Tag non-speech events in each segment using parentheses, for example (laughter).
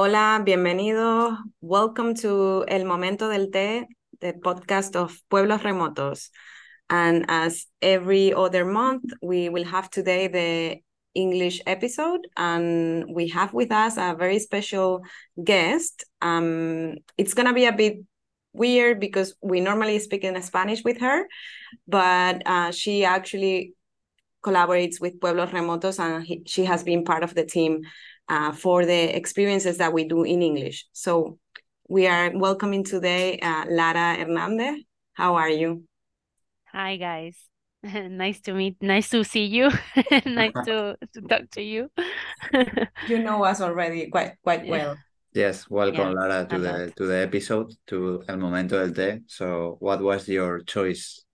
Hola, bienvenidos. Welcome to El Momento del Té, the podcast of Pueblos Remotos. And as every other month, we will have today the English episode, and we have with us a very special guest. Um, it's gonna be a bit weird because we normally speak in Spanish with her, but uh, she actually collaborates with Pueblos Remotos, and he, she has been part of the team uh, for the experiences that we do in English. So we are welcoming today uh, Lara Hernandez. How are you? Hi guys. (laughs) nice to meet nice to see you. (laughs) nice to, to talk to you. (laughs) you know us already quite quite Yeah. well. Yes, welcome Yeah, Lara to the to the episode to El Momento del Té. So, what was your choice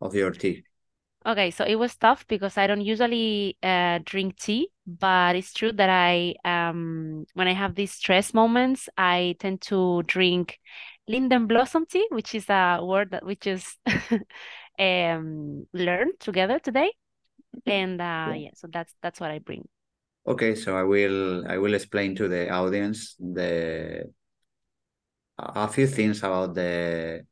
of your tea? Okay, so it was tough because I don't usually uh, drink tea, but it's true that I um when I have these stress moments, I tend to drink linden blossom tea, which is a word that we just (laughs) um learned together today. And uh yeah, so that's that's what I bring. Okay, so I will I will explain to the audience the a a few things about the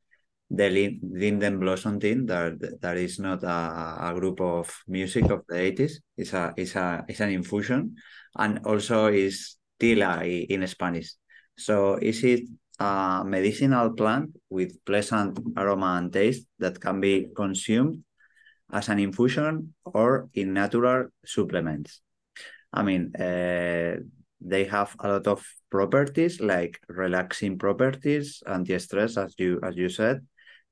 the Linden Blossom team that that is not a, a group of music of the 80s. It's a it's a it's an infusion and also is tila in Spanish. So is it a medicinal plant with pleasant aroma and taste that can be consumed as an infusion or in natural supplements? I mean, uh, they have a lot of properties like relaxing properties, anti-stress, as you as you said,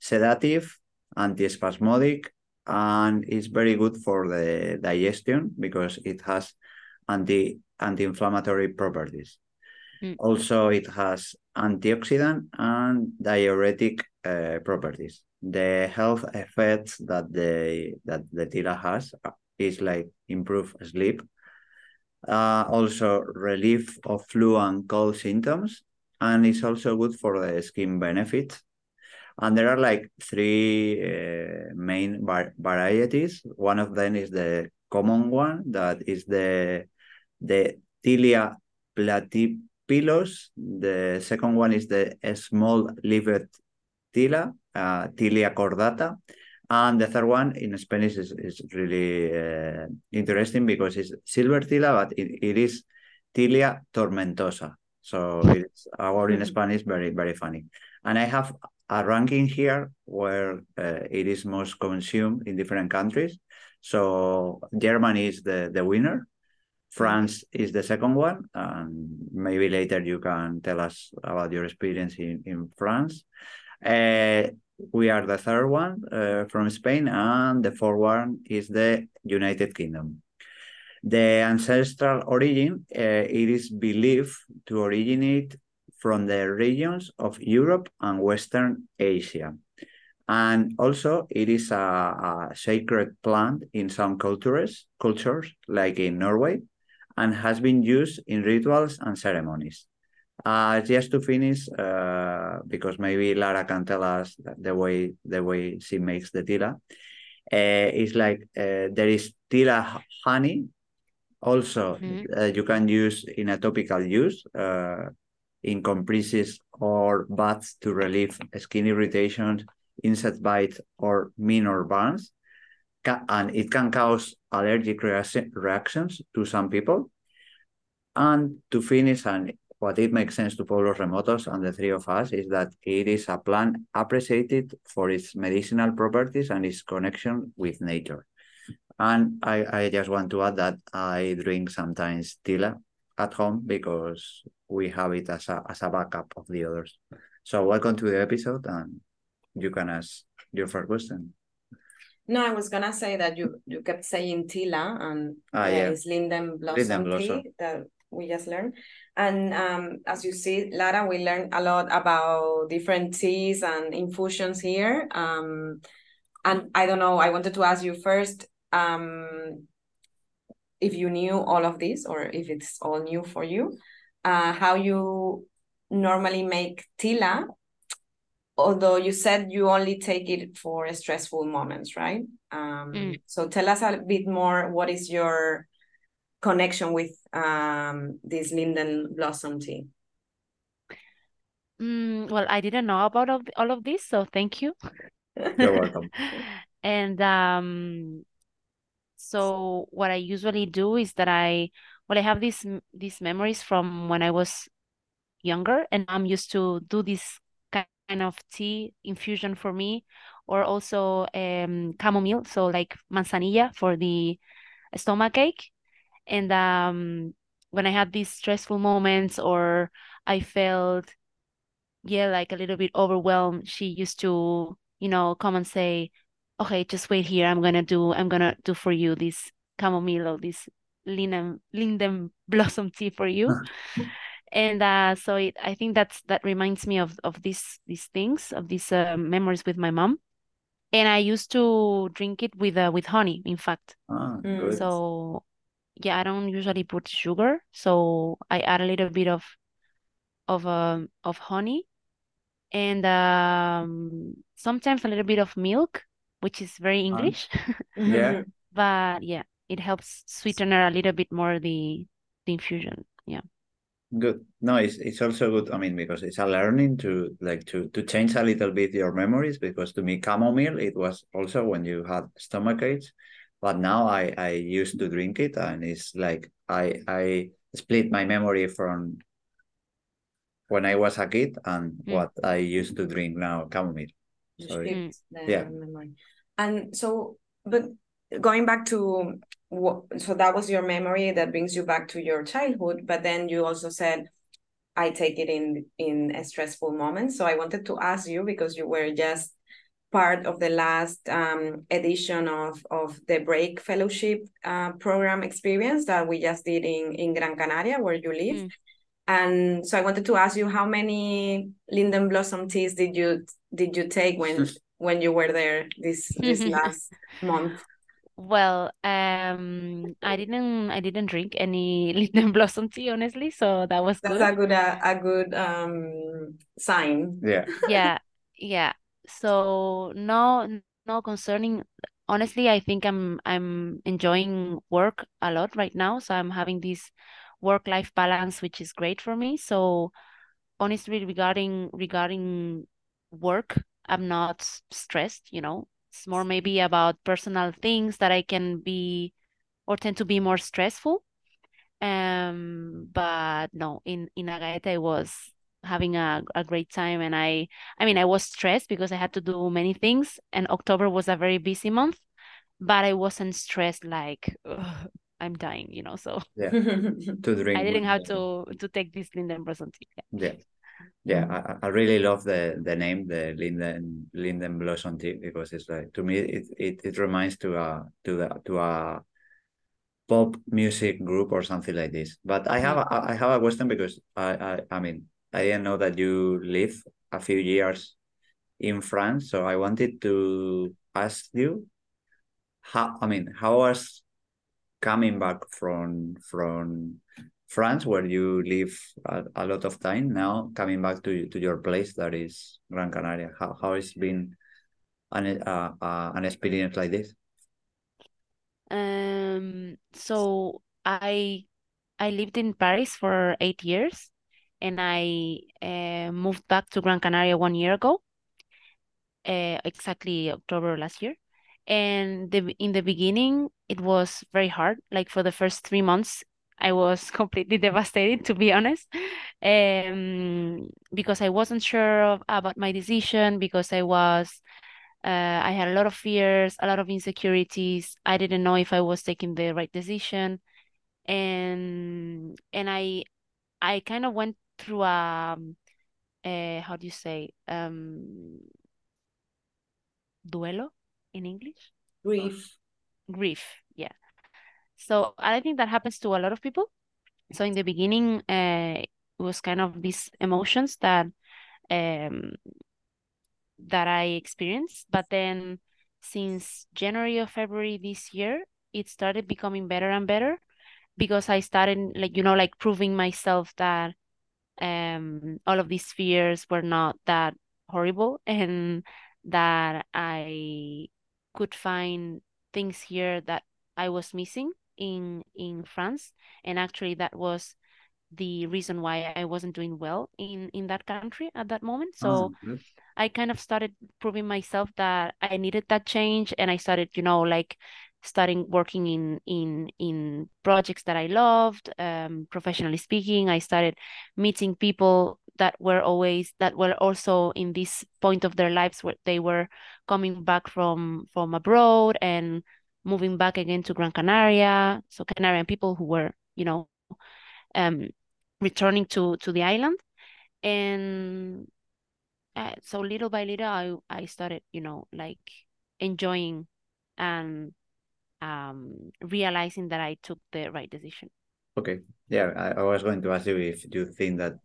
sedative, antispasmodic, and it's very good for the digestion because it has anti anti-inflammatory properties. Mm. Also, it has antioxidant and diuretic uh, properties. The health effects that the that the tila has is like improve sleep, uh, also relief of flu and cold symptoms, and it's also good for the skin benefits. And there are like three uh, main var- varieties. One of them is the common one, that is the the Tilia platyphyllos. The second one is the small-leaved tila, uh, Tilia cordata. And the third one in Spanish is, is really uh, interesting because it's silver tila, but it, it is Tilia tormentosa. So it's a word in Spanish, very, very funny. And I have a ranking here where uh, it is most consumed in different countries. So Germany is the, the winner. France is the second one. And maybe later you can tell us about your experience in, in France. Uh, we are the third one uh, from Spain, and the fourth one is the United Kingdom. The ancestral origin, uh, it is believed to originate from the regions of Europe and Western Asia. And also, it is a, a sacred plant in some cultures, cultures, like in Norway, and has been used in rituals and ceremonies. Uh, just to finish, uh, because maybe Lara can tell us the way the way she makes the tila. Uh, it's like uh, there is tila honey. Also, Mhm. uh, you can use in a topical use uh, in compresses or baths to relieve skin irritation, insect bites, or minor burns. And it can cause allergic reactions to some people. And to finish, and what it makes sense to Pueblos Remotos and the three of us is that it is a plant appreciated for its medicinal properties and its connection with nature. And I, I just want to add that I drink sometimes tila at home because we have it as a, as a backup of the others. So welcome to the episode and you can ask your first question. No, I was gonna say that you you kept saying tila and Ah, yeah, it's linden blossom Linden blossom. tea that we just learned. And um, as you see, Lara, we learned a lot about different teas and infusions here. Um, and I don't know, I wanted to ask you first um, if you knew all of this or if it's all new for you, uh, how you normally make tila although you said you only take it for stressful moments, right? Um, Mm. So tell us a bit more. What is your connection with um, this linden blossom tea? Mm, well, I didn't know about all, all of this, so thank you. You're welcome. (laughs) And um, so what I usually do is that I, well, I have these these memories from when I was younger, and I'm used to do this kind of tea infusion for me, or also um chamomile, so like manzanilla for the stomach ache. And um, when I had these stressful moments or I felt yeah, like a little bit overwhelmed, she used to, you know, come and say, okay, just wait here. I'm gonna do, I'm gonna do for you this chamomile or this linden, linden blossom tea for you. and uh, so it, I think that's that reminds me of of these these things, of these uh, memories with my mom. And I used to drink it with uh, with honey, in fact. Ah, good. So yeah, I don't usually put sugar, so I add a little bit of of um of honey and um, sometimes a little bit of milk, which is very English. (laughs) Yeah. (laughs) but yeah, it helps sweeten a little bit more the the infusion. Yeah. Good. No, it's it's also good. I mean, because it's a learning to like to to change a little bit your memories. Because to me, chamomile it was also when you had stomach aches, but now I I used to drink it, and it's like I I split my memory from when I was a kid and mm. what I used to drink now, chamomile. So yeah. Memory. And so, but going back to what, so that was your memory that brings you back to your childhood, but then you also said, I take it in in a stressful moment. So I wanted to ask you because you were just part of the last um, edition of of the Break Fellowship uh, program experience that we just did in in Gran Canaria, where you live. Mm. And so I wanted to ask you how many linden blossom teas did you did you take when (laughs) when you were there this this (laughs) last month? Well, um, I didn't I didn't drink any (laughs) linden blossom tea honestly, so that was That's good. a good uh, a good um sign. Yeah. Yeah, yeah. So no no concerning honestly, I think I'm I'm enjoying work a lot right now. So I'm having this work life balance which is great for me so honestly regarding regarding work i'm not stressed you know. It's more maybe about personal things that i can be or tend to be more stressful. Um but no in in Agaete I was having a, a great time. And I I mean I was stressed because I had to do many things and October was a very busy month but I wasn't stressed like I'm dying, you know. So. Yeah, (laughs) to drink. I didn't have to to take this Linden Blossom tea. Yeah, yeah. I, I really love the the name, the Linden Linden Blossom tea, because it's like to me it it, it reminds to a to the to a pop music group or something like this. But I have a, I have a question because I I I mean I didn't know that you live a few years in France, so I wanted to ask you how I mean how was coming back from from France, where you live a, a, lot of time now, coming back to to your place that is Gran Canaria. How how has been an uh, uh, an experience like this? Um. So I I lived in Paris for eight years, and I uh, moved back to Gran Canaria one year ago. Uh, exactly October last year and the in the beginning it was very hard like for the first three months i was completely devastated to be honest um because i wasn't sure of, about my decision because i was uh, i had a lot of fears a lot of insecurities i didn't know if i was taking the right decision and and i i kind of went through a uh, how do you say um duelo in English? Grief. Grief, yeah. So I think that happens to a lot of people. So in the beginning, uh, it was kind of these emotions that um, that I experienced, but then since January or February this year, it started becoming better and better because I started like you know like proving myself that um all of these fears were not that horrible (laughs) and that I could find things here that I was missing in in France, and actually that was the reason why I wasn't doing well in in that country at that moment. So Oh. I kind of started proving myself that I needed that change and I started, you know, like starting working in in in projects that I loved, um, professionally speaking. I started meeting people that were always that were also in this point of their lives where they were coming back from from abroad and moving back again to Gran Canaria. So Canarian people who were, you know, um, returning to to the island and uh, so little by little I I started you know like enjoying and um realizing that I took the right decision Okay. Yeah, I, I was going to ask you if you think that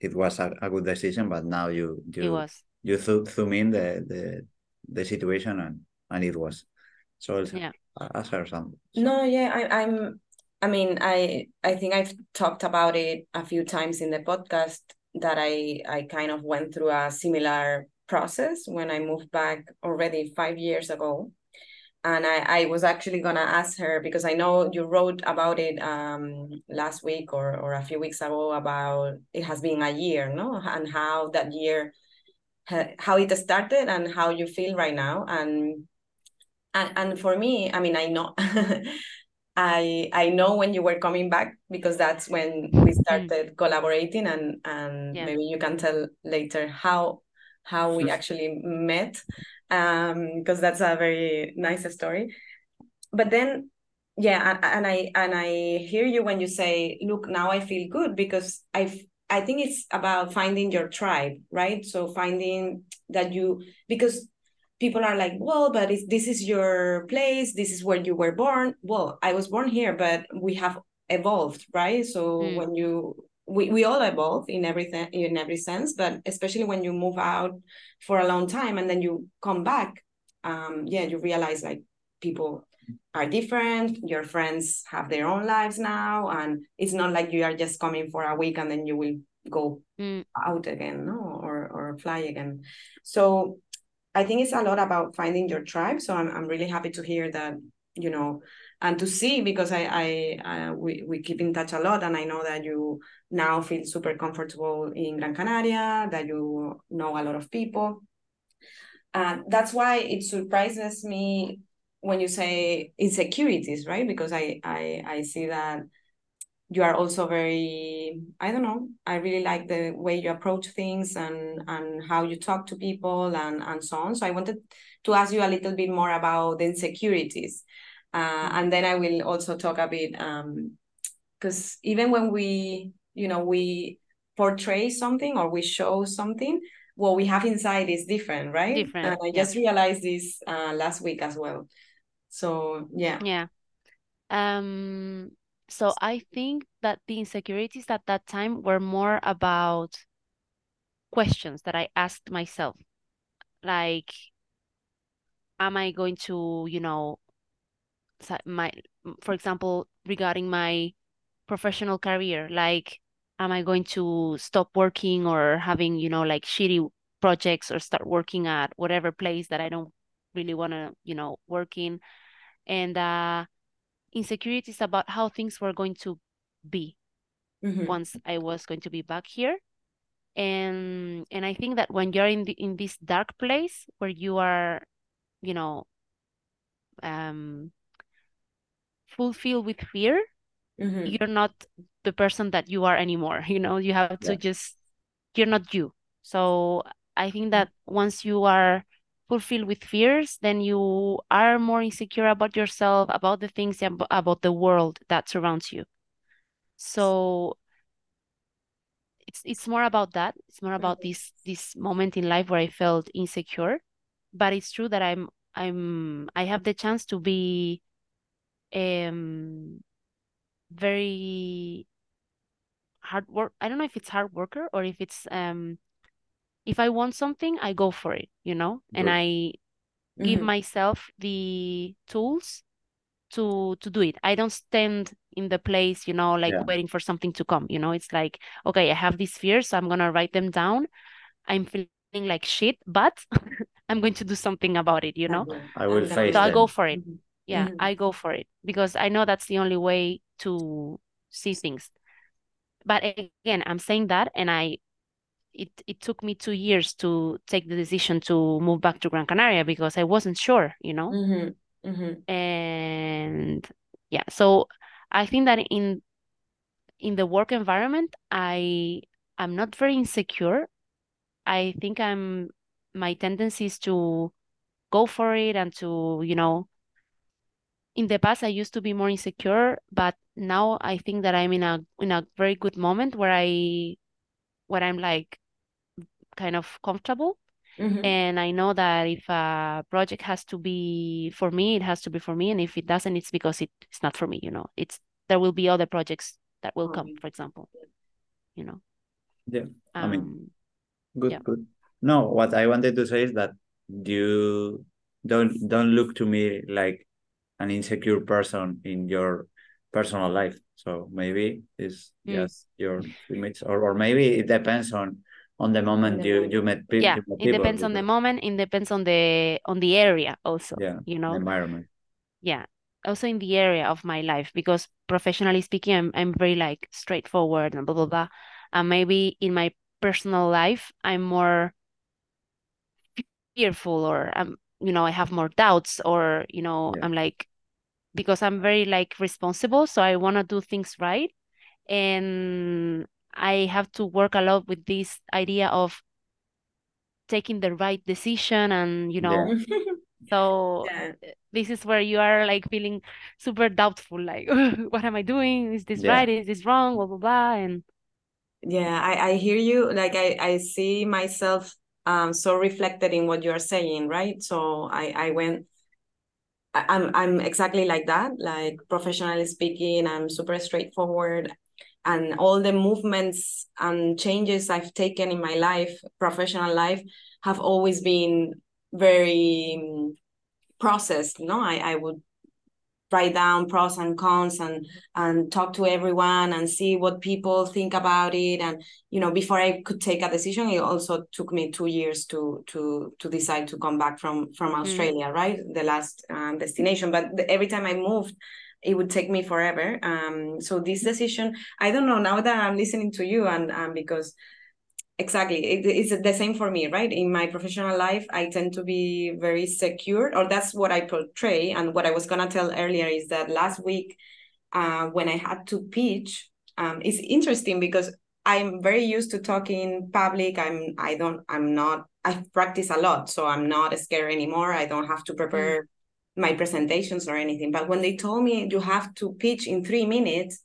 it was a, a good decision, but now you it you was you th- zoom in the, the the situation and and it was. So Elsa, Yeah. ask her some. No, yeah, I, I'm. I mean, I I think I've talked about it a few times in the podcast that I I kind of went through a similar process when I moved back already five years ago, and I I was actually gonna ask her because I know you wrote about it um last week or or a few weeks ago about it has been a year, no, and how that year how it started and how you feel right now and and, and for me i mean i know (laughs) i i know when you were coming back because that's when we started collaborating and and Yeah. maybe you can tell later how how we actually met um because that's a very nice story. But then yeah and, and i and i hear you when you say look now i feel good because i i think it's about finding your tribe right? So finding that you because people are like well but this is your place this is where you were born well i was born here but we have evolved right so Mm. when you we, we all evolve in everything in every sense but especially when you move out for a long time and then you come back um yeah you realize like people are different your friends have their own lives now and it's not like you are just coming for a week and then you will go Mm. out again no or or fly again so i think it's a lot about finding your tribe so i'm, I'm really happy to hear that you know and to see because i i uh, we, we keep in touch a lot and i know that you now feel super comfortable in gran canaria that you know a lot of people. Uh, that's why it surprises me when you say insecurities right? Because i i i see that you are also very i don't know i really like the way you approach things and and how you talk to people and and so on. So i wanted to ask you a little bit more about the insecurities. Uh, and then i will also talk a bit um because even when we you know we portray something or we show something what we have inside is different right? Different, and i yeah. just realized this uh, last week as well. So yeah. Yeah. Um so I think that the insecurities at that time were more about questions that I asked myself like am I going to you know my for example regarding my professional career like am i going to stop working or having you know like shitty projects or start working at whatever place that i don't really want to you know work in? And uh insecurities about how things were going to be Mhm. once i was going to be back here and and i think that when you're in the, in this dark place where you are you know um fulfilled with fear Mhm. you're not the person that you are anymore (laughs) you know you have to Yeah. just you're not you so i think that once you are fulfilled with fears then you are more insecure about yourself about the things about the world that surrounds you. So it's it's more about that. It's more about Mhm. this this moment in life where i felt insecure. But it's true that i'm i'm i have the chance to be um very hard work i don't know if it's hard worker or if it's um if i want something i go for it you know and Good. i give Mhm. myself the tools to to do it i don't stand in the place you know like Yeah. waiting for something to come you know it's like okay i have these fears so i'm gonna write them down i'm feeling like shit but (laughs) i'm going to do something about it you know I will I'm face so i go for it Mhm. yeah Mhm. i go for it because i know that's the only way to see things but again, I'm saying that, and I it it took me two years to take the decision to move back to Gran Canaria because I wasn't sure, you know. Mm-hmm. Mm-hmm. And yeah, so I think that in in the work environment, I I'm not very insecure. I think I'm my tendency is to go for it and to, you know, in the past I used to be more insecure, but now I think that I'm in a in a very good moment where I where I'm like kind of comfortable. Mm-hmm. And I know that if a project has to be for me, it has to be for me. And if it doesn't, it's because it, it's not for me, you know. It's there will be other projects that will come, for example. You know. Yeah. I mean, Um Good, Yeah. good. No, what I wanted to say is that you don't don't look to me like an insecure person in your personal life. So maybe it's Mm. just your image, or, or maybe it depends on on the moment you you met, pe- yeah, you met it people. depends on the moment, it depends on the on the area also, Yeah, you know. environment. yeah also in the area of my life because professionally speaking I'm, I'm very like straightforward and blah blah blah and maybe in my personal life I'm more fearful or I'm you know I have more doubts or you know Yeah. I'm like because I'm very like responsible so I want to do things right and I have to work a lot with this idea of taking the right decision and you know (laughs) so Yeah. this is where you are like feeling super doubtful, like, (laughs) what am I doing? Is this Yeah. right? Is this wrong? Blah blah blah. And Yeah, I, I hear you. Like I, I see myself um so reflected in what you're saying, right? So I, I went I- I'm I'm exactly like that. Like professionally speaking, I'm super straightforward and all the movements and changes I've taken in my life, professional life, have always been very um, processed. No, I, I would write down pros and cons and and talk to everyone and see what people think about it. And you know before i could take a decision it also took me two years to to to decide to come back from from australia right? The last um, destination. But the, every time i moved it would take me forever. Um so this decision i don't know now that i'm listening to you and um because exactly. It, it's the same for me right? In my professional life i tend to be very secure or that's what i portray. And what i was going to tell earlier is that last week uh, when i had to pitch um, it's interesting because i'm very used to talking public. I'm i don't i'm not i practice a lot so i'm not scared anymore. I don't have to prepare my presentations or anything. But when they told me you have to pitch in three minutes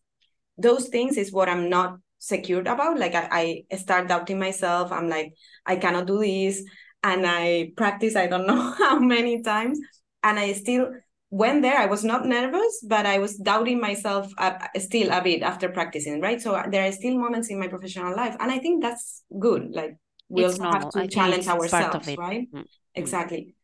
those things is what i'm not secured about like I, I start doubting myself. I'm like i cannot do this. And i practice i don't know (laughs) how many times. And i still went there. I was not nervous but i was doubting myself uh, still a bit after practicing right? So there are still moments in my professional life. And i think that's good. Like we it's also normal. have I to think challenge it's, it's ourselves right? Mm. exactly.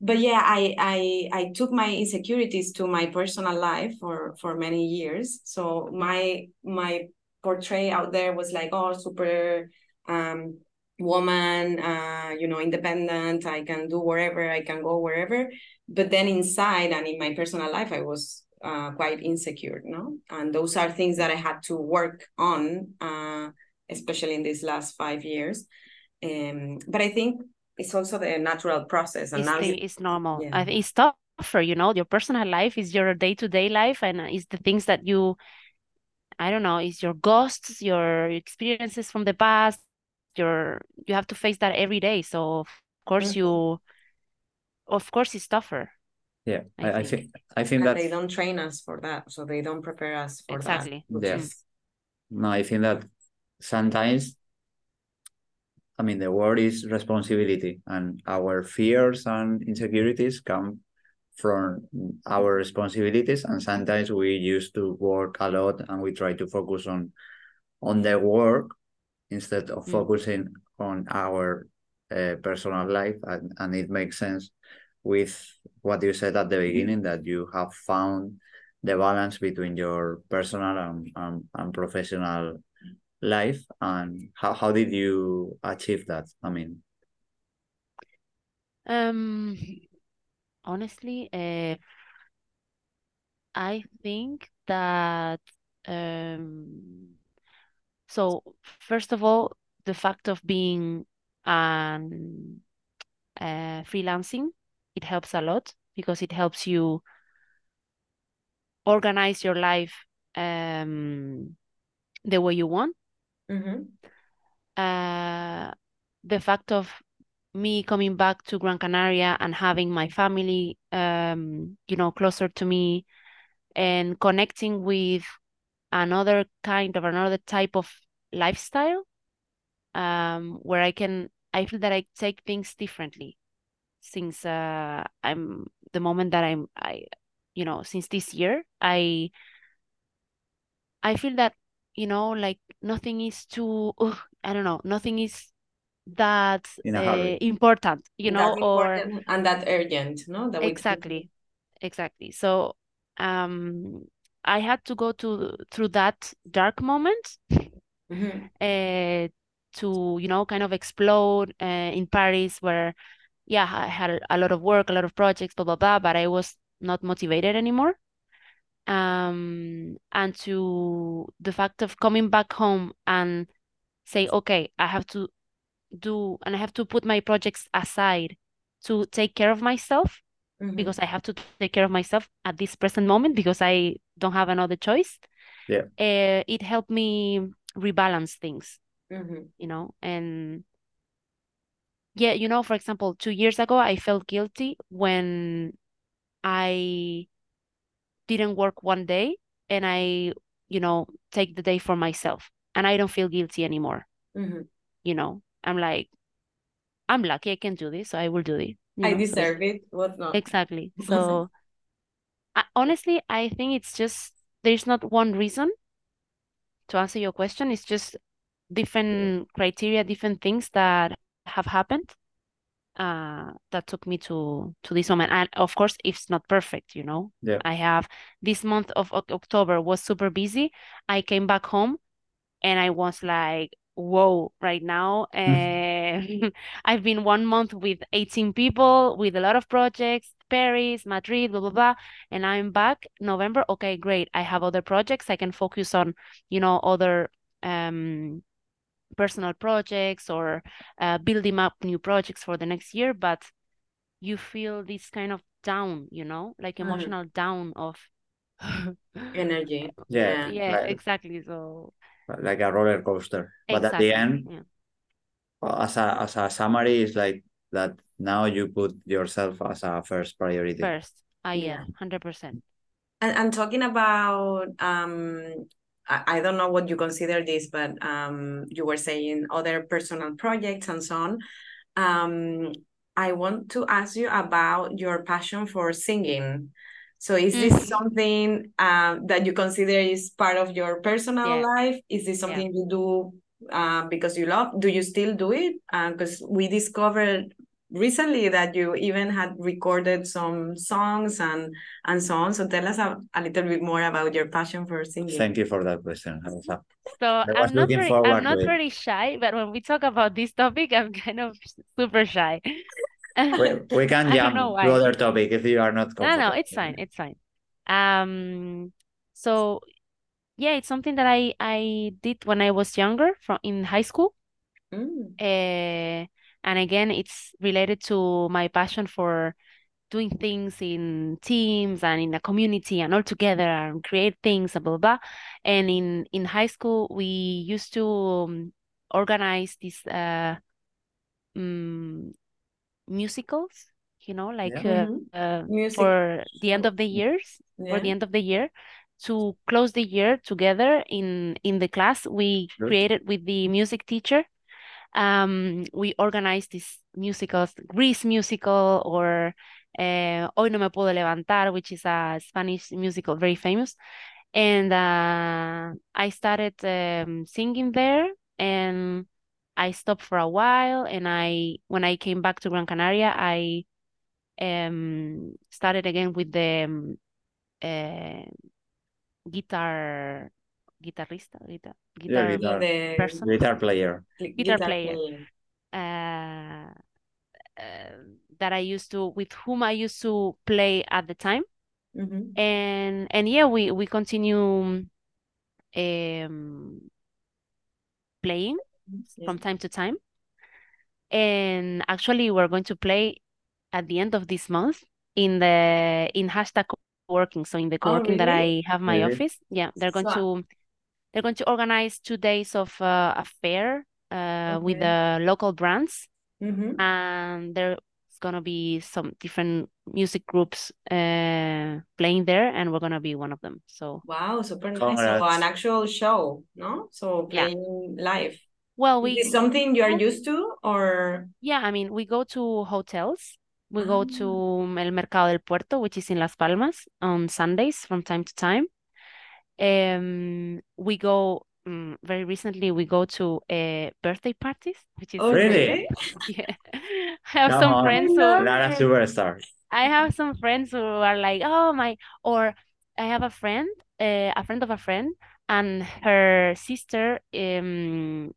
But yeah i i i took my insecurities to my personal life for for many years. So my my portray out there was like oh super um woman uh you know independent i can do wherever i can go wherever but then inside and in my personal life i was uh quite insecure no and those are things that i had to work on uh especially in these last five years um but i think it's also the natural process and It's now the, it's normal. yeah. I think it's tougher, you know. Your personal life is your day-to-day life, and it's the things that you, I don't know, it's your ghosts, your experiences from the past. Your you have to face that every day. So of course Mhm. you, of course it's tougher. Yeah, I I, I think. think I think and that they don't train us for that so they don't prepare us for Exactly. that which Yeah. is no, I think that sometimes I mean, the word is responsibility, and our fears and insecurities come from our responsibilities. And sometimes we used to work a lot, and we try to focus on on the work instead of Mm. focusing on our uh, personal life. And, and it makes sense with what you said at the beginning that you have found the balance between your personal and, and, and professional life and how, how did you achieve that i mean Um, honestly, uh, I think that um, so first of all, the fact of being um, uh, freelancing, it helps a lot because it helps you organize your life um, the way you want. Mm-hmm. Uh, the fact of me coming back to Gran Canaria and having my family, um, you know, closer to me and connecting with another kind of another type of lifestyle um, where I can, I feel that I take things differently since uh, I'm the moment that I'm, I, you know, since this year, I, I feel that, you know, like nothing is too, ugh, (laughs) I don't know, nothing is that uh, important, you know, That's or and that urgent, no? That we exactly, exactly. So, um, I had to go to through that dark moment Mhm. uh, to you know kind of explode uh, in Paris where yeah I had a lot of work a lot of projects blah blah blah but I was not motivated anymore um and to the fact of coming back home and say okay I have to do and I have to put my projects aside to take care of myself Mhm. because I have to take care of myself at this present moment because I don't have another choice Yeah. uh, it helped me rebalance things Mhm. you know and yeah you know for example two years ago i felt guilty when i didn't work one day and i you know take the day for myself and i don't feel guilty anymore Mhm. you know i'm like i'm lucky i can do this so i will do it you I know, so- deserve it. What not? exactly (laughs) so I, honestly i think it's just there's not one reason to answer your question it's just different criteria different things that have happened uh that took me to to this moment and of course it's not perfect you know Yeah. i have this month of Oc- october was super busy i came back home and i was like whoa right now uh, (laughs) i've been one month with 18 people with a lot of projects paris madrid blah blah blah and i'm back november okay great i have other projects i can focus on you know other um personal projects or uh, building up new projects for the next year but you feel this kind of down you know like Mhm. emotional down of Energy. (laughs) Yeah. yeah like, exactly so like a roller coaster. But at the end, yeah. as a as a summary, is like that now you put yourself as a first priority. first ah Yeah. yeah 100% And, and talking about, um, I, I don't know what you consider this, but um, you were saying other personal projects and so on. Um, I want to ask you about your passion for singing. So is this Mhm. something um, that you consider is part of your personal Yeah. life? Is this Yeah. something you do uh, because you love? Do you still do it? Because we discovered recently that you even had recorded some songs and and so on. So tell us a, a little bit more about your passion for singing. Thank you for that question. Elsa. so was i'm not very i'm not very shy but when we talk about this topic i'm kind of super shy We, (laughs) we can jump to other topic if you are not No, comfortable. no, it's fine. It's fine. Um, so yeah, it's something that I I did when I was younger, from in high school. Mm. Uh, and again, it's related to my passion for doing things in teams and in a community and all together and create things and blah blah. blah. And in in high school, we used to um, organize this uh um, musicals, you know, like Yeah. uh, Mhm. uh, Music for the end of the years, for the end of the year, to close the year together in in the class. We Good. created with the music teacher. Um, we organized these musicals, Grease musical or uh, Hoy no me puedo levantar, which is a Spanish musical, very famous. And uh, I started um, singing there, and I stopped for a while. And I, when I came back to Gran Canaria, I um, started again with the um, uh, guitar, guitarista, guitar, guitar Yeah, guitar, person, guitar player. guitar guitar player. playing. uh, uh, that I used to, with whom I used to play at the time. Mhm. And and yeah, we we continue um playing Yeah. from time to time. And actually, we're going to play at the end of this month in the in hashtag working. So in the Oh, co-working that really? I have my Really? office, yeah, they're going So- to they're going to organize two days of uh, a fair uh, with the local brands, Mhm. and there's gonna be some different music groups uh, playing there, and we're gonna be one of them. So Wow, super nice. So an actual show, no? So Yeah. playing live. Well, Is we this something you are used to or Yeah, I mean, we go to hotels. We go Ah. to El Mercado del Puerto, which is in Las Palmas, on Sundays from time to time. Um, we go um, very recently. We go to uh, birthday parties, which is Oh, Really? (laughs) (laughs) yeah. I have Come some on. friends who Lara superstar. I have some friends who are like, oh my, or I have a friend, uh, a friend of a friend, and her sister um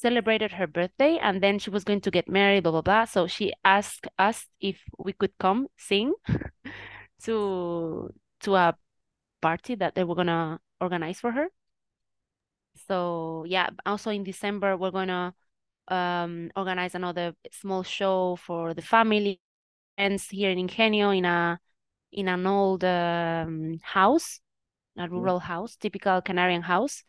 celebrated her birthday, and then she was going to get married, blah blah blah. So she asked us if we could come sing (laughs) to to a party that they were gonna organize for her. So yeah, also in December we're gonna um organize another small show for the family friends here in Ingenio in a in an old um, house, a rural house, typical Canarian house,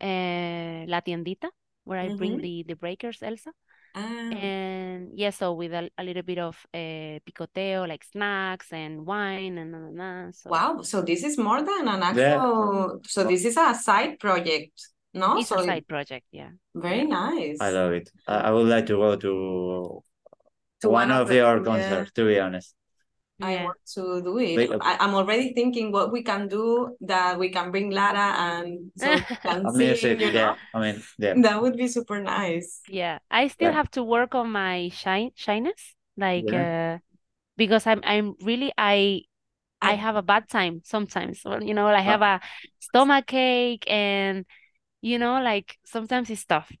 uh, La Tiendita, where I bring Mhm. the the breakers, Elsa. ah, And yeah, so with a, a little bit of uh, picoteo, like snacks and wine and na, na, na, so wow, so this is more than an Yeah. actual so this is a side project, no? it's So a side project, yeah. very nice. I love it. I, I would like to go to To one, one of of the- your yeah. concerts, to be honest. I want to do it. I, I'm already thinking what we can do that we can bring Lara and so (laughs) can A sing, music, you yeah. know? I mean, yeah. That would be super nice. Yeah, I still Yeah. have to work on my shy shyness, like Yeah. uh, because I'm I'm really I I I- have a bad time sometimes. You know, I have a stomach ache and you know, like sometimes it's tough.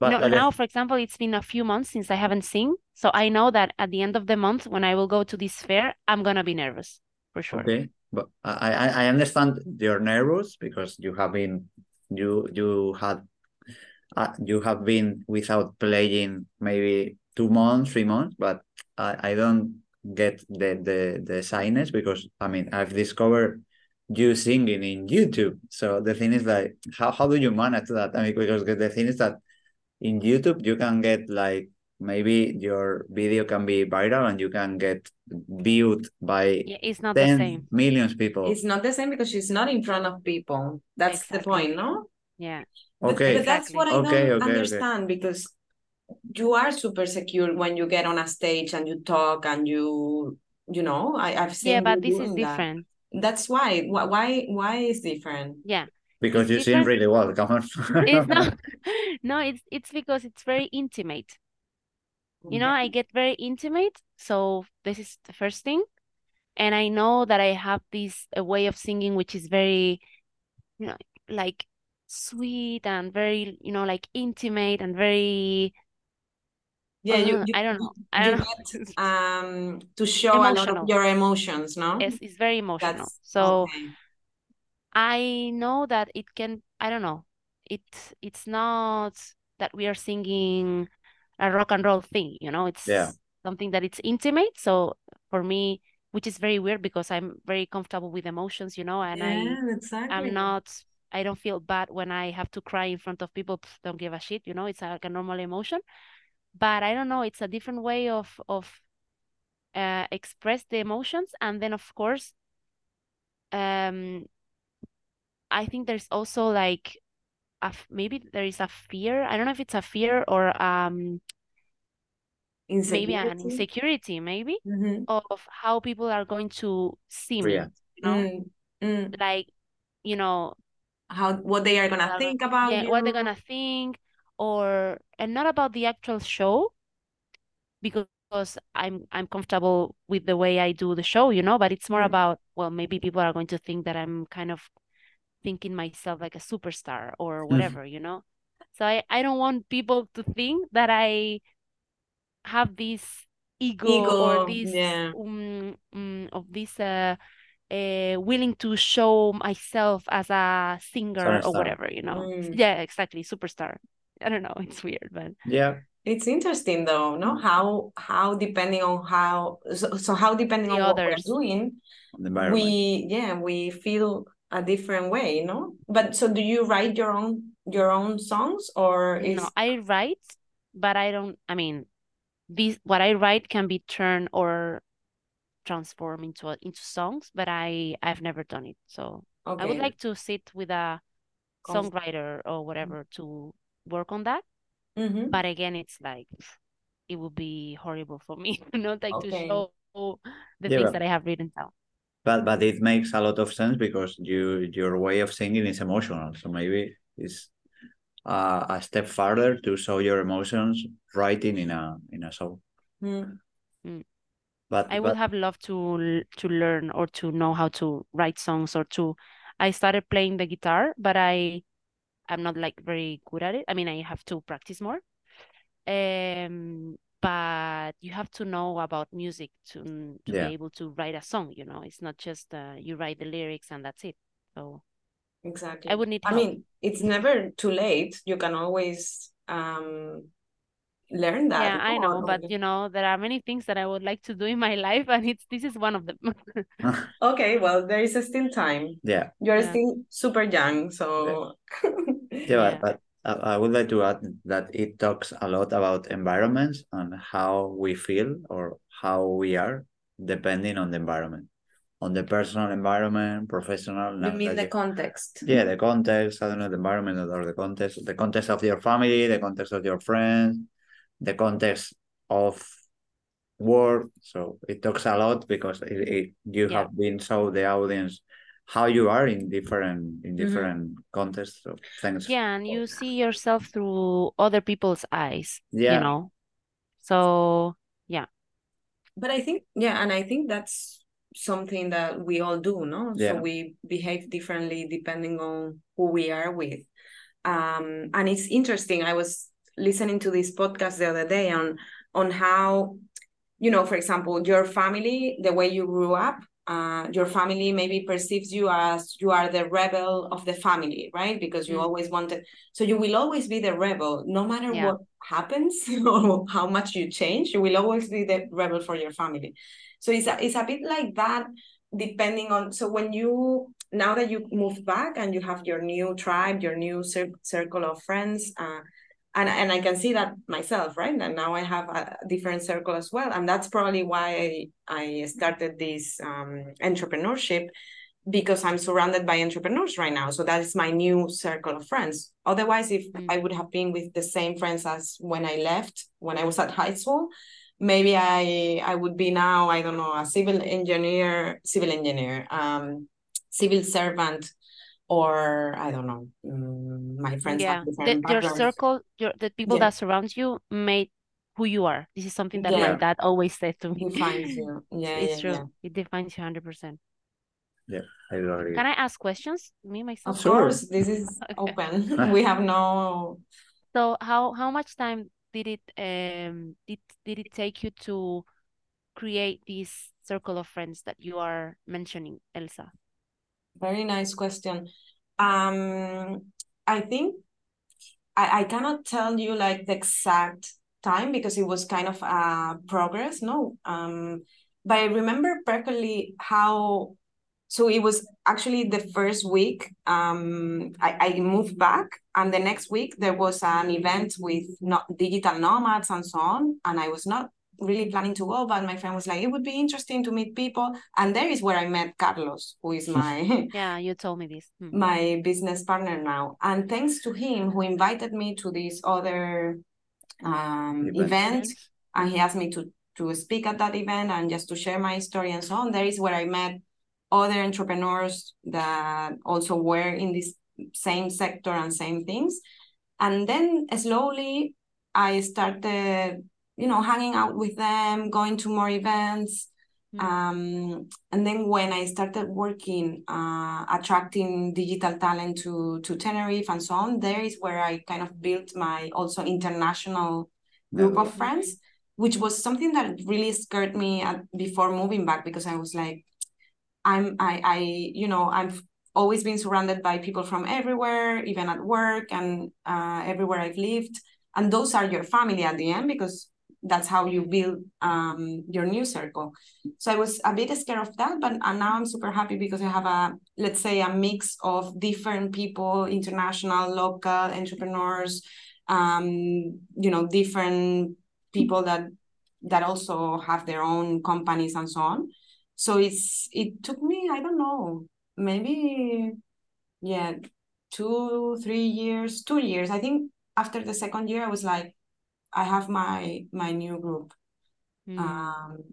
But No, now, for example, it's been a few months since I haven't sing, so I know that at the end of the month when I will go to this fair, I'm gonna be nervous for sure. okay, but I, I I understand you're nervous because you have been you you had uh, you have been without playing maybe two months, three months, but I, I don't get the the the shyness because I mean I've discovered you singing in YouTube. So the thing is like how how do you manage that? I mean because the thing is that in YouTube you can get like maybe your video can be viral and you can get viewed by Yeah, it's not the same. millions people. It's not the same because she's not in front of people. That's the point, no? Yeah. But, Okay. but that's what I Okay, don't okay, okay. understand because you are super secure when you get on a stage and you talk and you, you know, I, I've seen Yeah, you but this is doing that. different. That's why. Why? Why? Why is different? Yeah. Because It's you sing different. really well. Come on. (laughs) It's not no, it's it's because it's very intimate. You know, I get very intimate, so this is the first thing. And I know that I have this a way of singing which is very, you know, like sweet and very, you know, like intimate and very Yeah, you, uh, you I don't know. I don't you know. get um to show a lot of your emotions, no? Yes, it's very emotional. That's So okay. I know that it can, I don't know. It it's not that we are singing a rock and roll thing, you know, it's Yeah. something that it's intimate. So for me, which is very weird because I'm very comfortable with emotions, you know, and I exactly. I'm not I don't feel bad when I have to cry in front of people, pff, don't give a shit, you know, it's like a normal emotion. But I don't know, it's a different way of of uh express the emotions and then of course um I think there's also like a f- maybe there is a fear. I don't know if it's a fear or um maybe an Insecurity. insecurity maybe Mhm. of how people are going to see me, React. you know? Mm, mm. Like, you know, How what they are gonna think about yeah, you? what they're gonna think or and not about the actual show because I'm I'm comfortable with the way I do the show, you know, but it's more Mm. about, well, maybe people are going to think that I'm kind of thinking myself like a superstar or whatever, you know? So I, I don't want people to think that I have this ego, or this yeah. um, um of this uh, uh willing to show myself as a singer or whatever, you know? Mm. Yeah, exactly, superstar. I don't know. (laughs) It's weird, but yeah, It's interesting though, no? How how depending on how so, so how depending The on what we're others. doing, the we yeah, we feel a different way, no? But so do you write your own your own songs or is no, I write, but I don't. I mean, this what I write can be turned or transformed into into songs, but I I've never done it. So I would like to sit with a Cons- songwriter or whatever to work on that. Mhm. But again, it's like it would be horrible for me, (laughs) you know, like to show the Yeah, things that I have written down. But but it makes a lot of sense because you your way of singing is emotional so maybe it's uh, a step further to show your emotions writing in a in a song Mm. but I would but have loved to to learn or to know how to write songs or to I started playing the guitar, but I I'm not like very good at it. I mean, I have to practice more. Um, but you have to know about music to to Yeah. be able to write a song, you know. It's not just uh, you write the lyrics and that's it. So Exactly. I would need I mean, it's never too late. You can always um learn that. Yeah, I know, but you know, there are many things that I would like to do in my (laughs) life, and it's this is one of them. (laughs) Okay, well, there is still time. yeah You're Yeah. still super young, so yeah, (laughs) Yeah. But, but I, I would like to add that it talks a lot about environments and how we feel or how we are depending on the environment on the personal environment professional you mean the context. yeah the context i don't know the environment or the context the context of your family the context of your friends the context of work so it talks a lot because it, it, you Yeah. have been so the audience how you are in different in Mhm. different contexts so thanks Yeah, and you see yourself through other people's eyes, Yeah. you know. So yeah. But I think, yeah, and I think that's something that we all do, no? Yeah. So we behave differently depending on who we are with. Um, and it's interesting. I was listening to this podcast the other day on on how, you know, for example, your family, the way you grew up, uh, your family maybe perceives you as you are the rebel of the family, right? Because you Mm. always wanted, so you will always be the rebel, no matter Yeah. what happens (laughs) or how much you change, you will always be the rebel for your family. So it's a, it's a bit like that, depending on. So when you now that you moved back and you have your new tribe, your new cir- circle of friends, uh, and and I can see that myself, right? And now I have a different circle as well, and that's probably why I, I started this um, entrepreneurship because I'm surrounded by entrepreneurs right now. So that is my new circle of friends. Otherwise, if Mm. I would have been with the same friends as when I left, when I was at high school, maybe I I would be now, I don't know, a civil engineer, civil engineer, um, civil servant, or I don't know. mm, my friends yeah, the, your circle, your the people Yeah. that surround you made who you are. This is something that my dad always said to me. defines you. (laughs) Yeah, It's yeah, true. yeah. It defines you 100%. Yeah, I do agree. Can I ask questions? Me, myself? Of course, this is (laughs) Okay. open. (laughs) we have no So how how much time did it um did did it take you to create this circle of friends that you are mentioning, Elsa? Very nice question. Um, I think I, I cannot tell you like the exact time because it was kind of a progress, no. Um, but I remember perfectly how so it was actually the first week um I, I moved back and the next week there was an event with not digital nomads and so on and I was not really planning to go but my friend was like it would be interesting to meet people and there is where I met Carlos who is my (laughs) Yeah, you told me this. Mm. my business partner now. And thanks to him, who invited me to this other um, Event. event, and he asked me to to speak at that event and just to share my story and so on. There is where I met other entrepreneurs that also were in this same sector and same things. And then slowly I started, you know, hanging out with them, going to more events. Mm. Um, and then when I started working, uh, attracting digital talent to to Tenerife and so on, there is where I kind of built my also international group of friends, which was something that really scared me at, before moving back because I was like, I'm I I you know I'm always been surrounded by people from everywhere, even at work and uh, everywhere I've lived. And those are your family at the end because that's how you build um, your new circle. So I was a bit scared of that, but and now I'm super happy because I have a let's say a mix of different people, international, local entrepreneurs, um, you know, different people that that also have their own companies and so on. So it's it took me I don't know maybe yeah two three years two years I think after the second year I was like I have my my new group. Mm. Um,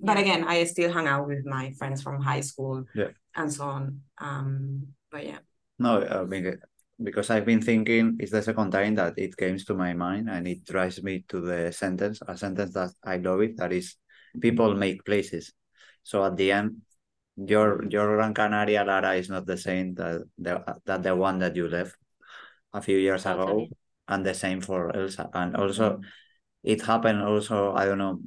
but again, I still hang out with my friends from high school yeah. and so on. Um, but yeah. No, I mean, because I've been thinking it's the second time that it comes to my mind and it drives me to the sentence, a sentence that I love it, that is people make places. So at the end, your your Gran Canaria Lara is not the same that the that the one that you left a few years ago and the same for Elsa. And also, mm-hmm. it happened. Also, I don't know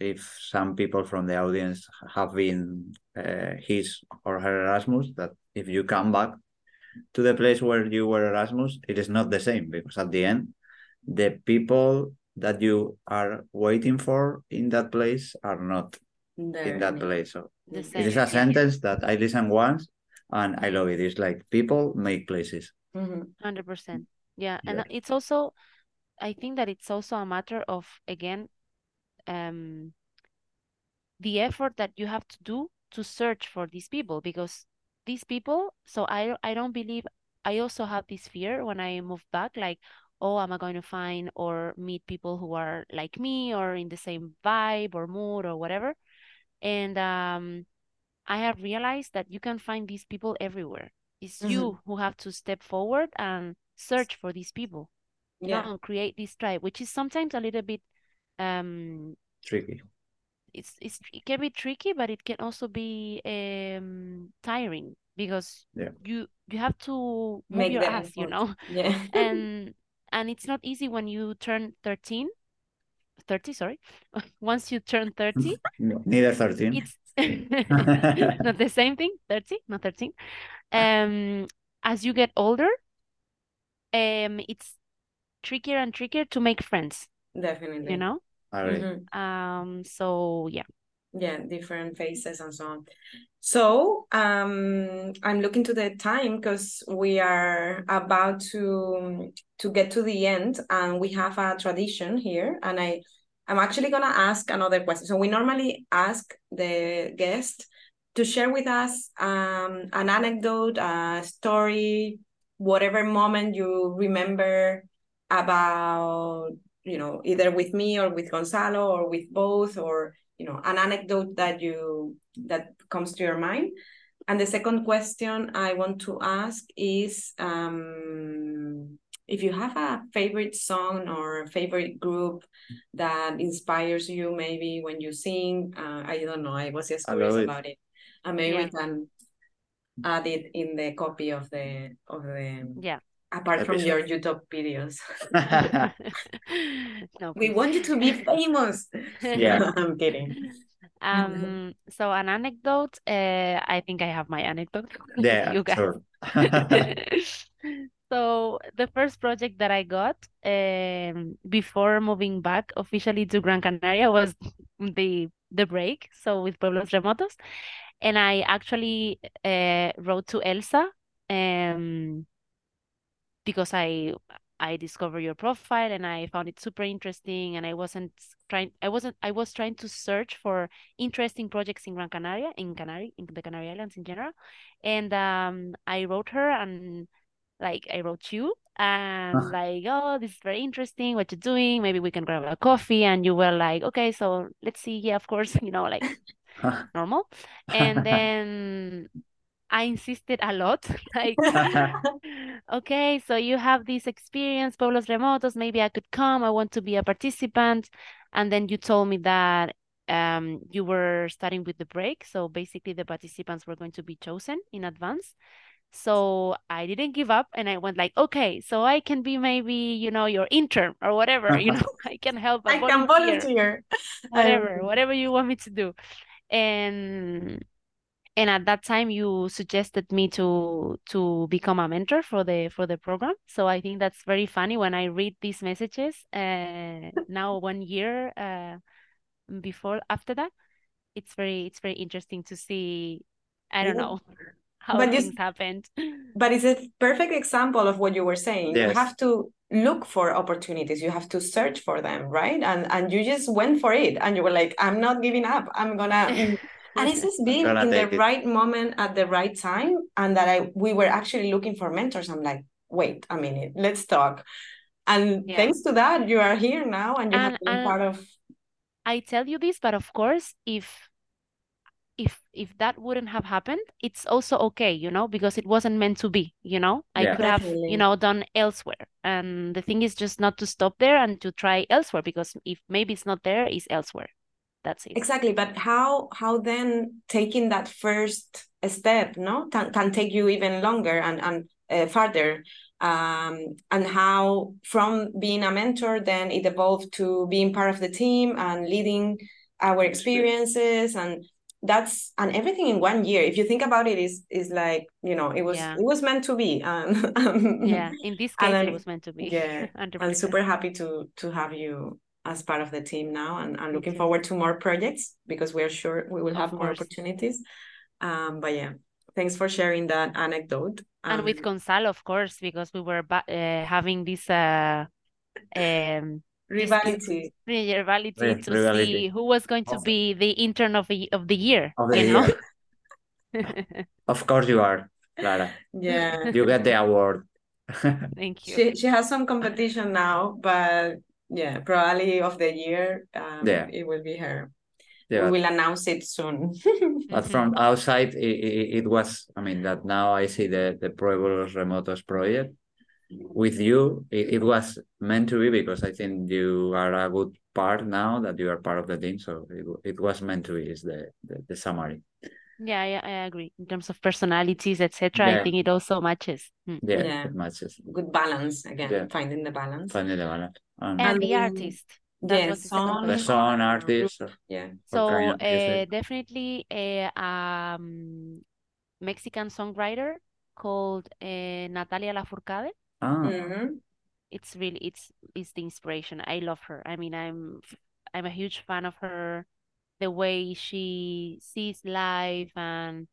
if some people from the audience have been uh, his or her Erasmus. That if you come back to the place where you were Erasmus, it is not the same because at the end, the people that you are waiting for in that place are not there in that place. So it is a sentence that I listen once and I love it. It's like people make places. 100 mm-hmm. percent yeah and it's also i think that it's also a matter of again um the effort that you have to do to search for these people because these people so i i don't believe i also have this fear when i move back like oh am i going to find or meet people who are like me or in the same vibe or mood or whatever? And um i have realized that you can find these people everywhere. It's mm-hmm. you who have to step forward and search for these people. You yeah. know create this tribe which is sometimes a little bit um tricky. It's, it's it can be tricky but it can also be um tiring because yeah. you you have to move Make your ass effort. you know? (laughs) Yeah. (laughs) And and it's not easy when you turn 13 30 sorry. (laughs) Once you turn 30 neither 13 it's not the same thing. 30 not 13 um as you get older um it's trickier and trickier to make friends definitely. you know mm-hmm. um so yeah. Yeah different faces and so on. So um i'm looking to the time because we are about to to get to the end and we have a tradition here and i i'm actually going to ask another question. So we normally ask the guest to share with us um an anecdote a story whatever moment you remember about you know either with me or with gonzalo or with both or you know an anecdote that you that comes to your mind. And the second question i want to ask is um, if you have a favorite song or a favorite group that inspires you maybe when you sing uh, i don't know i was just curious about it. And maybe yeah. we can added in the copy of the of the yeah. apart from your youtube videos. (laughs) No, (laughs) we want you to be famous. (laughs) Yeah. I'm kidding. Um so an anecdote uh i think i have my anecdote. Yeah you guys. Sure. so the first project that i got um before moving back officially to gran canaria was the the break so with pueblos remotos and I actually uh, wrote to Elsa um, because I I discovered your profile and I found it super interesting and I wasn't trying I wasn't I was trying to search for interesting projects in Gran Canaria in Canary in the Canary Islands in general. And um I wrote her and like I wrote you and like oh this is very interesting. What you're doing? Maybe we can grab a coffee. And you were like okay so let's see. Yeah of course (laughs) you know like (laughs) normal. And then I insisted a lot, (laughs) like, (laughs) okay, so you have this experience, Pueblos Remotos, maybe I could come, I want to be a participant. And then you told me that um, you were starting with the break. So basically the participants were going to be chosen in advance. So I didn't give up and I went like, okay, so I can be maybe, you know, your intern or whatever, you know, I can help. I volunteer, can volunteer. Whatever, whatever you want me to do and and at that time you suggested me to to become a mentor for the for the program. So i think that's very funny when i read these messages uh, (laughs) now one year uh, before after that. It's very it's very interesting to see i don't Yeah. know how But you things s- happened (laughs) But it's a perfect example of what you were saying. You have to look for opportunities. You have to search for them, right? And and you just went for it, and you were like, "I'm not giving up. I'm gonna." mm." (laughs) and it's just being in the it. right moment at the right time, and that I we were actually looking for mentors. I'm like, "Wait a minute, let's talk." And Yeah. thanks to that, you are here now, and you have been and- part of. I tell you this, but of course, if if if that wouldn't have happened, it's also okay, you know, because it wasn't meant to be, you know. I Yeah. could have, Definitely. you know, done elsewhere. And the thing is just not to stop there and to try elsewhere because if maybe it's not there, it's elsewhere. That's it. Exactly, but how how then taking that first step, no, can, can take you even longer and and uh, further, um, and how from being a mentor, then it evolved to being part of the team and leading our experiences, and that's and everything in one year. If you think about it, is is like you know it was Yeah. it was meant to be, and, (laughs) and Yeah, in this And case, it was meant to be. yeah, (laughs) 100%. I'm super happy to to have you as part of the team now and, and looking forward to more projects because we're sure we will have more opportunities. Um, but yeah, thanks for sharing that anecdote. And with Um, Gonzalo, of course, because we were uh, having this uh (laughs) um this- rivalry. rivalry Ri- to rivalry. see who was going to be the intern of the of the year, Of the you know? (laughs) Of course you are, Clara. Yeah, You get the award. (laughs) Thank you. she she has some competition now, but yeah, probably of the year, um, Yeah. it will be her. Yeah, We will announce it soon. (laughs) But from outside, it, it, it was, I mean, that now I see the, the Pueblos Remotos project. With you, it, it was meant to be because I think you are a good part now that you are part of the team. So it, it was meant to be, is the, the, the summary. Yeah, yeah, I agree. In terms of personalities, etc., I think it also matches. Mm. Yeah, Yeah. it matches. Good balance again, Yeah. finding the balance. Finding the balance. And, And And the artist. That Yes, the song, the song artist. Yeah. So kind of uh, definitely a um, Mexican songwriter called uh, Natalia Lafourcade. Ah, Mhm. It's really it's it's the inspiration. I love her. I mean, I'm I'm a huge fan of her, the way she sees life and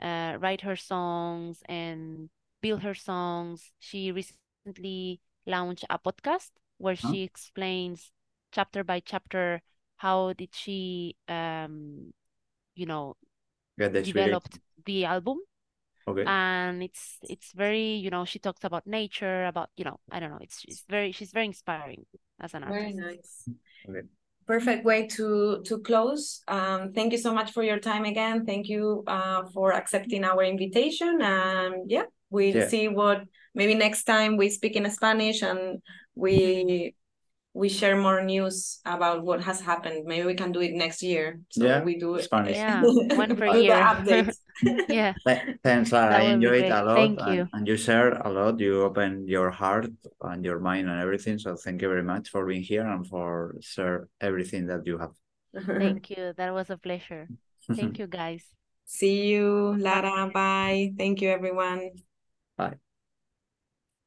uh, write her songs and build her songs. She recently launched a podcast where Huh? she explains chapter by chapter how did she um you know get the inspiration. developed the album Okay. and it's it's very you know she talks about nature about you know I don't know it's it's very she's very inspiring as an artist. Very nice. Okay. Perfect way to to close. Um, thank you so much for your time again. Thank you uh, for accepting our invitation. And yeah, we'll Yeah. see what maybe next time we speak in Spanish and we we share more news about what has happened. Maybe we can do it next year. So Yeah, we do Spanish. Eh, yeah, (laughs) one per do the year. (laughs) update. (laughs) Yeah, Thanks, Lara. I would be enjoyed great. a lot. Thank and, you. and you shared a lot. You opened your heart and your mind and everything. So thank you very much for being here and for share everything that you have. thank you. That was a pleasure. Thank you, guys. See you, Lara. Bye. Thank you, everyone. Bye.